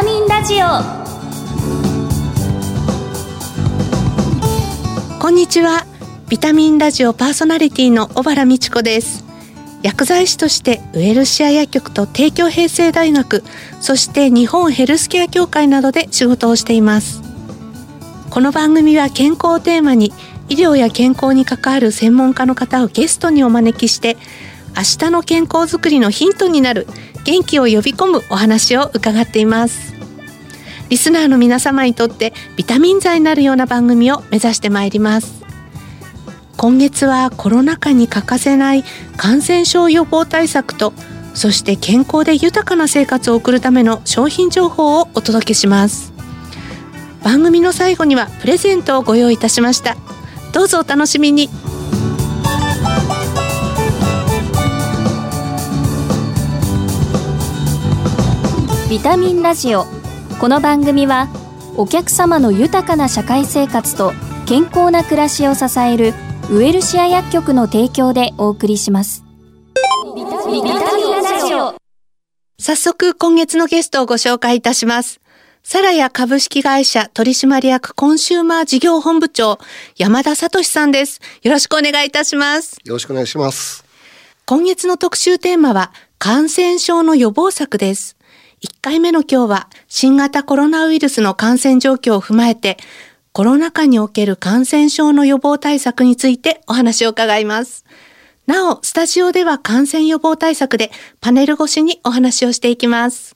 タミンラジオ。こんにちは。ビタミンラジオパーソナリティの小原美智子です。薬剤師としてウェルシア薬局と帝京平成大学そして日本ヘルスケア協会などで仕事をしています。この番組は健康をテーマに医療や健康に関わる専門家の方をゲストにお招きして明日の健康づくりのヒントになる元気を呼び込むお話を伺っています。リスナーの皆様にとってビタミン剤になるような番組を目指してまいります。今月はコロナ禍に欠かせない感染症予防対策とそして健康で豊かな生活を送るための商品情報をお届けします。番組の最後にはプレゼントをご用意いたしました。どうぞお楽しみに。ビタミンラジオこの番組はお客様の豊かな社会生活と健康な暮らしを支えるウエルシア薬局の提供でお送りします。ビタミンラジオ。早速今月のゲストをご紹介いたします。サラヤ株式会社取締役コンシューマー事業本部長山田聡さんです。よろしくお願いいたします。よろしくお願いします。今月の特集テーマは感染症の予防策です1回目の今日は新型コロナウイルスの感染状況を踏まえてコロナ禍における感染症の予防対策についてお話を伺います。なお、スタジオでは感染予防対策でパネル越しにお話をしていきます。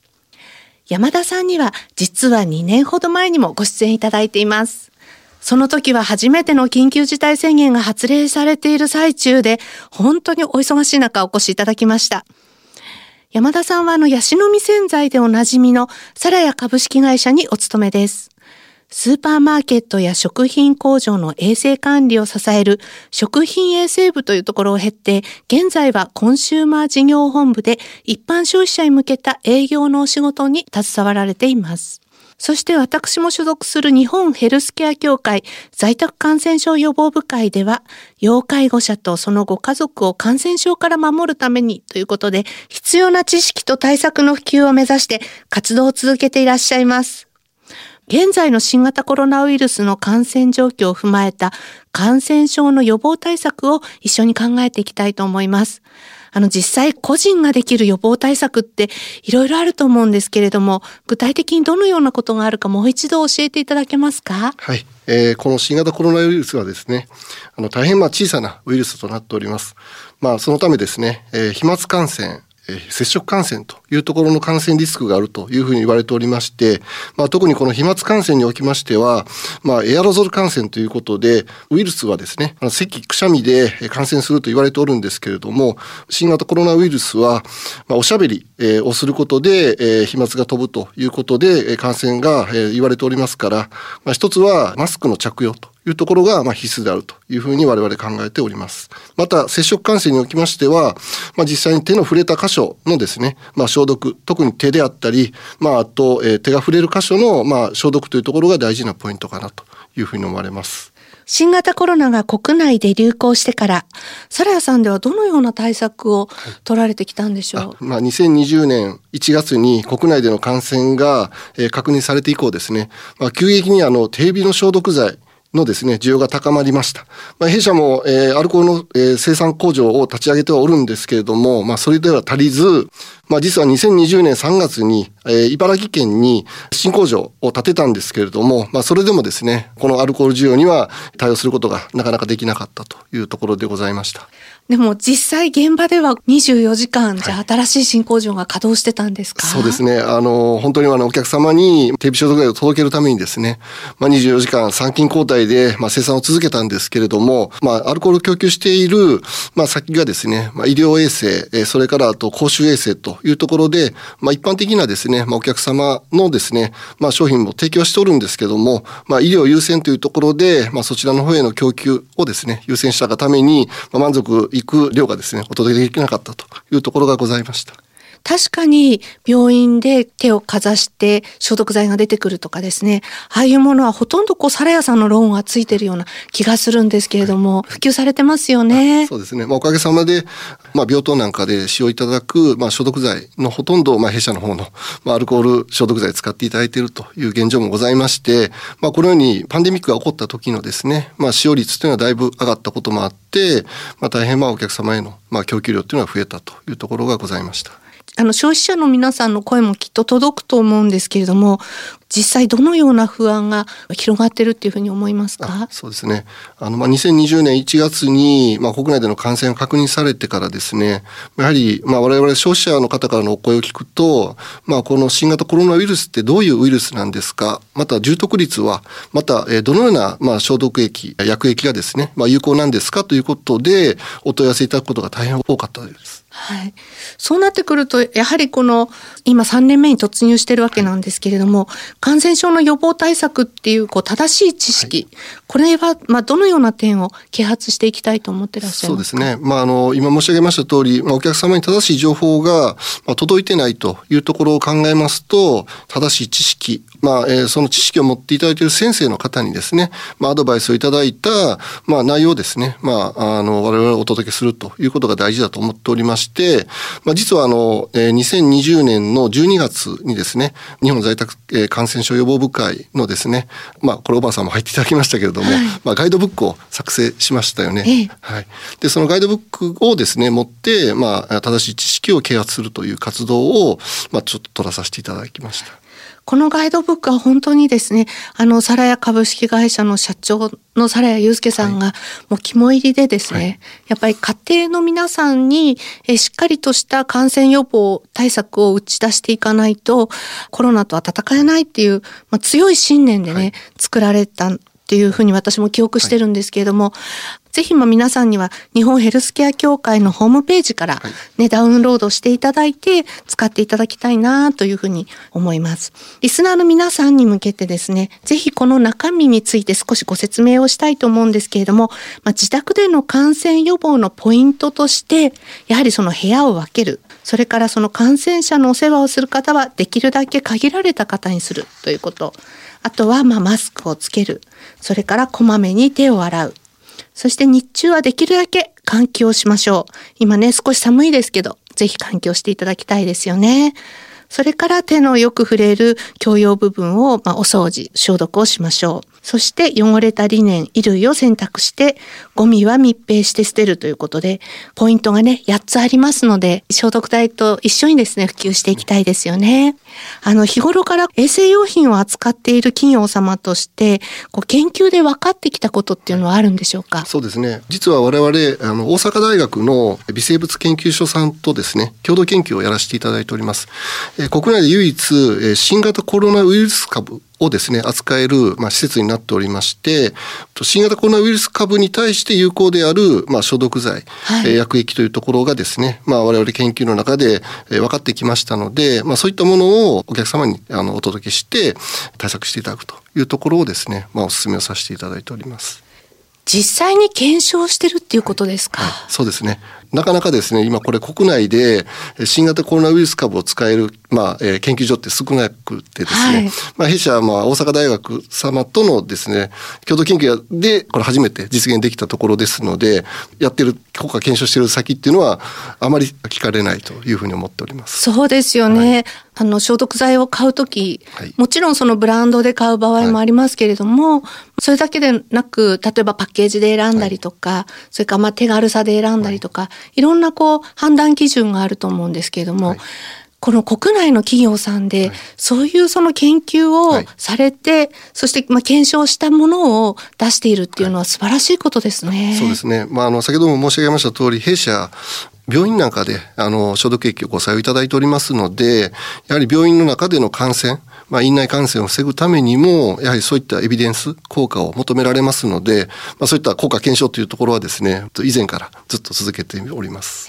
山田さんには実は2年ほど前にもご出演いただいています。その時は初めての緊急事態宣言が発令されている最中で、本当にお忙しい中お越しいただきました。山田さんはあの、ヤシの実洗剤でおなじみのサラヤ株式会社にお勤めです。スーパーマーケットや食品工場の衛生管理を支える食品衛生部というところを経て、現在はコンシューマー事業本部で一般消費者に向けた営業のお仕事に携わられています。そして私も所属する日本ヘルスケア協会在宅感染症予防部会では、要介護者とそのご家族を感染症から守るためにということで、必要な知識と対策の普及を目指して活動を続けていらっしゃいます。現在の新型コロナウイルスの感染状況を踏まえた感染症の予防対策を一緒に考えていきたいと思います。あの実際個人ができる予防対策っていろいろあると思うんですけれども、具体的にどのようなことがあるかもう一度教えていただけますか？はい、えー、この新型コロナウイルスはですね、あの大変まあ小さなウイルスとなっております。まあそのためですね、えー、飛沫感染、え、接触感染というところの感染リスクがあるというふうに言われておりまして、まあ、特にこの飛沫感染におきましては、まあ、エアロゾル感染ということで、ウイルスはですね、あの咳、くしゃみで感染すると言われておるんですけれども、新型コロナウイルスは、まあ、おしゃべり、え、をすることで、えー、飛沫が飛ぶということで、感染が、え、言われておりますから、まあ、一つはマスクの着用というところがまあ必須であるというふうに我々考えております。また、接触感染におきましては、まあ、実際に手の触れた箇所のですね、まあ、消毒、特に手であったり、まあ、あと、えー、手が触れる箇所のまあ消毒というところが大事なポイントかなというふうに思われます。新型コロナが国内で流行してから、サラヤさんではどのような対策を取られてきたんでしょう、まあ、2020年1月に国内での感染が、えー、確認されて以降ですね、まあ、急激にあの手指の消毒剤、のですね、需要が高まりました。まあ、弊社も、えー、アルコールの、えー、生産工場を立ち上げてはおるんですけれども、まあ、それでは足りず、まあ、実は2020年3月に、えー、茨城県に新工場を建てたんですけれども、まあ、それでもですね、このアルコール需要には対応することがなかなかできなかったというところでございました。でも実際現場では24時間じゃ新しい新工場が稼働してたんですか、はい、そうですね。あの、本当にあのお客様に手指消毒剤を届けるためにですね、まあ、24時間参勤交代で、まあ、生産を続けたんですけれども、まあ、アルコールを供給している、まあ、先がですね、まあ、医療衛生、それからあと公衆衛生というところで、まあ、一般的なですね、まあ、お客様のですね、まあ、商品も提供しておるんですけども、まあ、医療優先というところで、まあ、そちらの方への供給をですね、優先したがために、まあ、満足行く量がですね、お届けできなかったというところがございました。確かに病院で手をかざして消毒剤が出てくるとかですね、ああいうものはほとんどこう、サラヤさんのローンがついてるような気がするんですけれども、普及されてますよね。そうですね。まあ、おかげさまで、まあ、病棟なんかで使用いただく、まあ、消毒剤のほとんど、まあ、弊社の方の、まあ、アルコール消毒剤使っていただいているという現状もございまして、まあ、このようにパンデミックが起こった時のですね、まあ、使用率というのはだいぶ上がったこともあって、まあ、大変まあお客様へのまあ供給量というのは増えたというところがございました。あの消費者の皆さんの声もきっと届くと思うんですけれども実際どのような不安が広がってるっていうふうに思いますか？そうですね。あの、まあ、2020年1月に、まあ、国内での感染が確認されてからですねやはり、まあ、我々消費者の方からのお声を聞くと、まあ、この新型コロナウイルスってどういうウイルスなんですか？また重篤率はまた、えどのような、まあ、消毒液薬液がですね、まあ、有効なんですか？ということでお問い合わせいただくことが大変多かったです。はい、そうなってくるとやはりこの今3年目に突入してるわけなんですけれども、感染症の予防対策っていうこう正しい知識、はい、これはまあどのような点を啓発していきたいと思ってらっしゃいますか？そうですね、まあ、あの今申し上げました通り、まあ、お客様に正しい情報が、まあ、届いてないというところを考えますと正しい知識、まあえー、その知識を持っていただいている先生の方にですね、まあ、アドバイスをいただいた、まあ、内容をですね、まあ、あの我々はお届けするということが大事だと思っておりまして、まあ、実はあの、えー、2020年の12月にですね日本在宅、えー、感染症予防部会のですね、まあ、これおばあさんも入っていただきましたけれども、はい、まあ、ガイドブックを作成しましたよね。ええ、はい、でそのガイドブックをですね持って、まあ、正しい知識を啓発するという活動を、まあ、ちょっと取らさせていただきました。このガイドブックは本当にですね、あの、サラヤ株式会社の社長のサラヤ祐介さんが、もう肝入りでですね、はい、やっぱり家庭の皆さんに、えしっかりとした感染予防対策を打ち出していかないと、コロナとは戦えないっていう、まあ、強い信念でね、はい、作られたっていうふうに私も記憶してるんですけれども、はい、ぜひま皆さんには日本ヘルスケア協会のホームページからね、はい、ダウンロードしていただいて使っていただきたいなというふうに思います。リスナーの皆さんに向けてですね、ぜひこの中身について少しご説明をしたいと思うんですけれども、まあ、自宅での感染予防のポイントとして、やはりその部屋を分ける。それからその感染者のお世話をする方はできるだけ限られた方にするということ。あとはまマスクをつける。それからこまめに手を洗う。そして日中はできるだけ換気をしましょう。今ね、少し寒いですけど、ぜひ換気をしていただきたいですよね。それから手のよく触れる共用部分を、まあ、お掃除、消毒をしましょう。そして汚れたリネン、衣類を洗濯して、ゴミは密閉して捨てるということで、ポイントがね、8つありますので、消毒剤と一緒にですね、普及していきたいですよね。あの、日頃から衛生用品を扱っている企業様として、こう研究で分かってきたことっていうのはあるんでしょうか？そうですね。実は我々、あの、大阪大学の微生物研究所さんとですね、共同研究をやらせていただいております。え国内で唯一、新型コロナウイルス株をですね、扱える、まあ、施設になっておりまして、新型コロナウイルス株に対して有効である、まあ、消毒剤、はい、薬液というところがですね、まあ、我々研究の中で、え分かってきましたので、まあ、そういったものをお客様にあのお届けして対策していただくというところをですね、まあ、お勧めをさせていただいております。実際に検証してるっていうことですか、はい。はい、そうですね。なかなかですね、今これ国内で新型コロナウイルス株を使える、まあ、えー、研究所って少なくてですね、はい、まあ、弊社はまあ大阪大学様とのですね、共同研究でこれ初めて実現できたところですので、やってる、国家検証している先っていうのはあまり聞かれないというふうに思っております。そうですよね。はい、あの、消毒剤を買うとき、はい、もちろんそのブランドで買う場合もありますけれども、それだけでなく、例えばパッケージで選んだりとか、それからまあ手軽さで選んだりとか、い。ろんなこう判断基準があると思うんですけれども、はい、この国内の企業さんで、そういうその研究をされて、はい、そしてまあ検証したものを出しているっていうのは素晴らしいことですね。そうですね。まああの先ほども申し上げました通り、弊社病院なんかであの消毒液をご採用いただいておりますので、やはり病院の中での感染、まあ、院内感染を防ぐためにも、やはりそういったエビデンス、効果を求められますので、まあ、そういった効果検証というところはですね、以前からずっと続けております。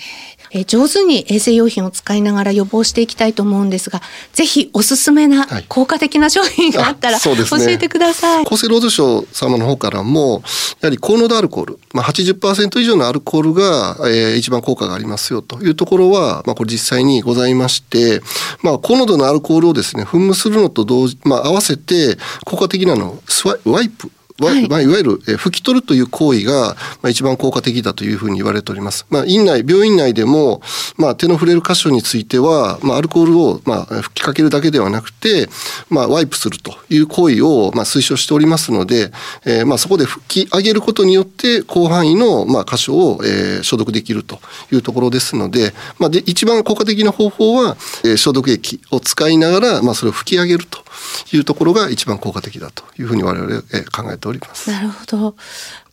えー、上手に衛生用品を使いながら予防していきたいと思うんですが、ぜひおすすめな効果的な商品があったら、はい、教えてください。厚生労働省様の方からも、やはり高濃度アルコール、まあ80%以上のアルコールが、えー、一番効果がありますよというところは、まあこれ実際にございまして、まあ高濃度のアルコールをですね、噴霧するのと同時、まあ合わせて効果的なのワイプはい、まあ、いわゆる、え拭き取るという行為が、まあ、一番効果的だというふうに言われております。まあ、院内、病院内でも、まあ、手の触れる箇所については、まあ、アルコールを、まあ、吹きかけるだけではなくて、まあ、ワイプするという行為を、まあ、推奨しておりますので、えー、まあ、そこで吹き上げることによって、広範囲の、まあ、箇所を、えー、消毒できるというところですので、まあ、で、一番効果的な方法は、えー、消毒液を使いながら、まあ、それを吹き上げるというところが一番効果的だというふうに我々、えー、考えております。なるほど。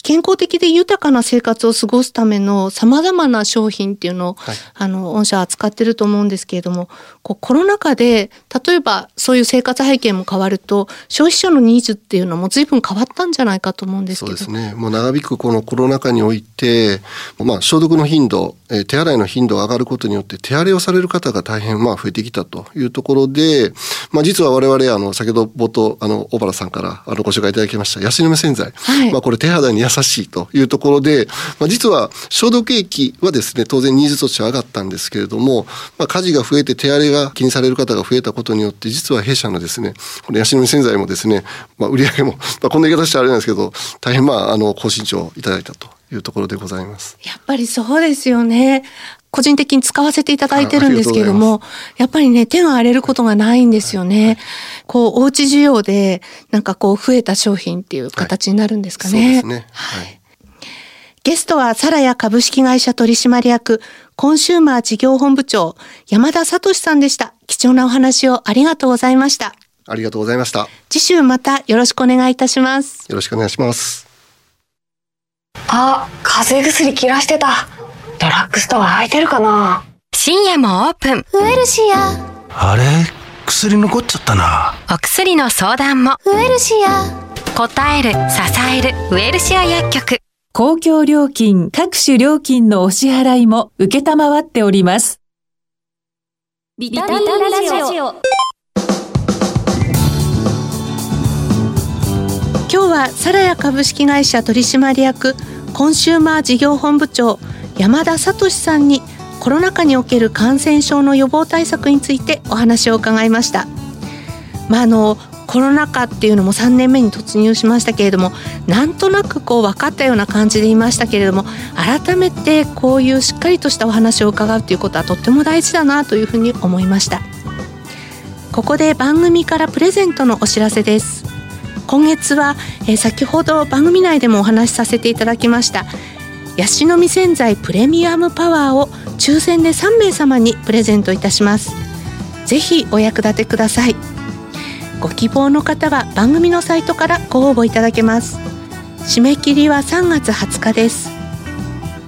健康的で豊かな生活を過ごすための様々な商品っていうのを、はい、あの、御社は使ってると思うんですけれども、こうコロナ禍で、例えばそういう生活背景も変わると、消費者のニーズっていうのも随分変わったんじゃないかと思うんですけど。そうですね。もう長引くこのコロナ禍において、まあ、消毒の頻度、えー、手洗いの頻度が上がることによって、手荒れをされる方が大変、まあ、増えてきたというところで、まあ、実は我々、あの、先ほど冒頭、あの、小原さんから、あの、ご紹介いただきました、ヤシの実洗剤。はい、まあ、これ手肌に優しいというところで、まあ、実は消毒液はですね、当然ニーズとしては上がったんですけれども、まあ、火事が増えて手荒れが気にされる方が増えたことによって、実は弊社のですね、このヤシの実洗剤もですね、まあ、売り上げも、まあ、こんな言い方してあれなんですけど、大変まあ、あの、高身長いただいたというところでございます。やっぱりそうですよね。個人的に使わせていただいてるんですけれども、やっぱりね、手が荒れることがないんですよね。はい、こう、おうち需要で、なんかこう、増えた商品っていう形になるんですかね。はい、そうですね。はい。ゲストはサラヤ株式会社取締役、コンシューマー事業本部長、山田聡さんでした。貴重なお話をありがとうございました。ありがとうございました。次週またよろしくお願いいたします。よろしくお願いします。あ、風邪薬切らしてた。ドラッグストア空いてるかな？深夜もオープン。ウエルシア。あれ？薬残っちゃったな。お薬の相談も。ウエルシア。答える、支える、ウエルシア薬局。公共料金、各種料金のお支払いも受けたまわっております。ビタミンラジオ。今日はサラヤ株式会社取締役コンシューマー事業本部長山田聡さんにコロナ禍における感染症の予防対策についてお話を伺いました。まあ、あのコロナ禍っていうのも3年目に突入しましたけれどもなんとなくこう分かったような感じでいましたけれども改めてこういうしっかりとしたお話を伺うということはとっても大事だなというふうに思いましたここで番組からプレゼントのお知らせです今月は、えー、先ほど番組内でもお話しさせていただきましたヤシの実洗剤プレミアムパワーを抽選で3名様にプレゼントいたします。ぜひお役立てください。ご希望の方は番組のサイトからご応募いただけます。締め切りは3月20日です。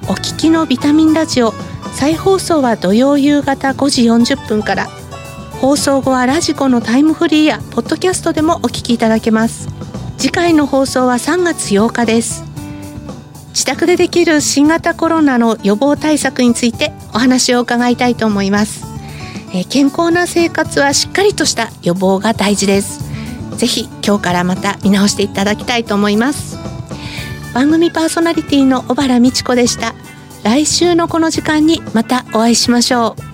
お聞きのビタミンラジオ再放送は土曜夕方5時40分から。放送後はラジコのタイムフリーやポッドキャストでもお聞きいただけます。次回の放送は3月8日です。自宅でできる新型コロナの予防対策についてお話を伺いたいと思います。えー、健康な生活はしっかりとした予防が大事です。ぜひ今日からまた見直していただきたいと思います。番組パーソナリティの小原美智子でした。来週のこの時間にまたお会いしましょう。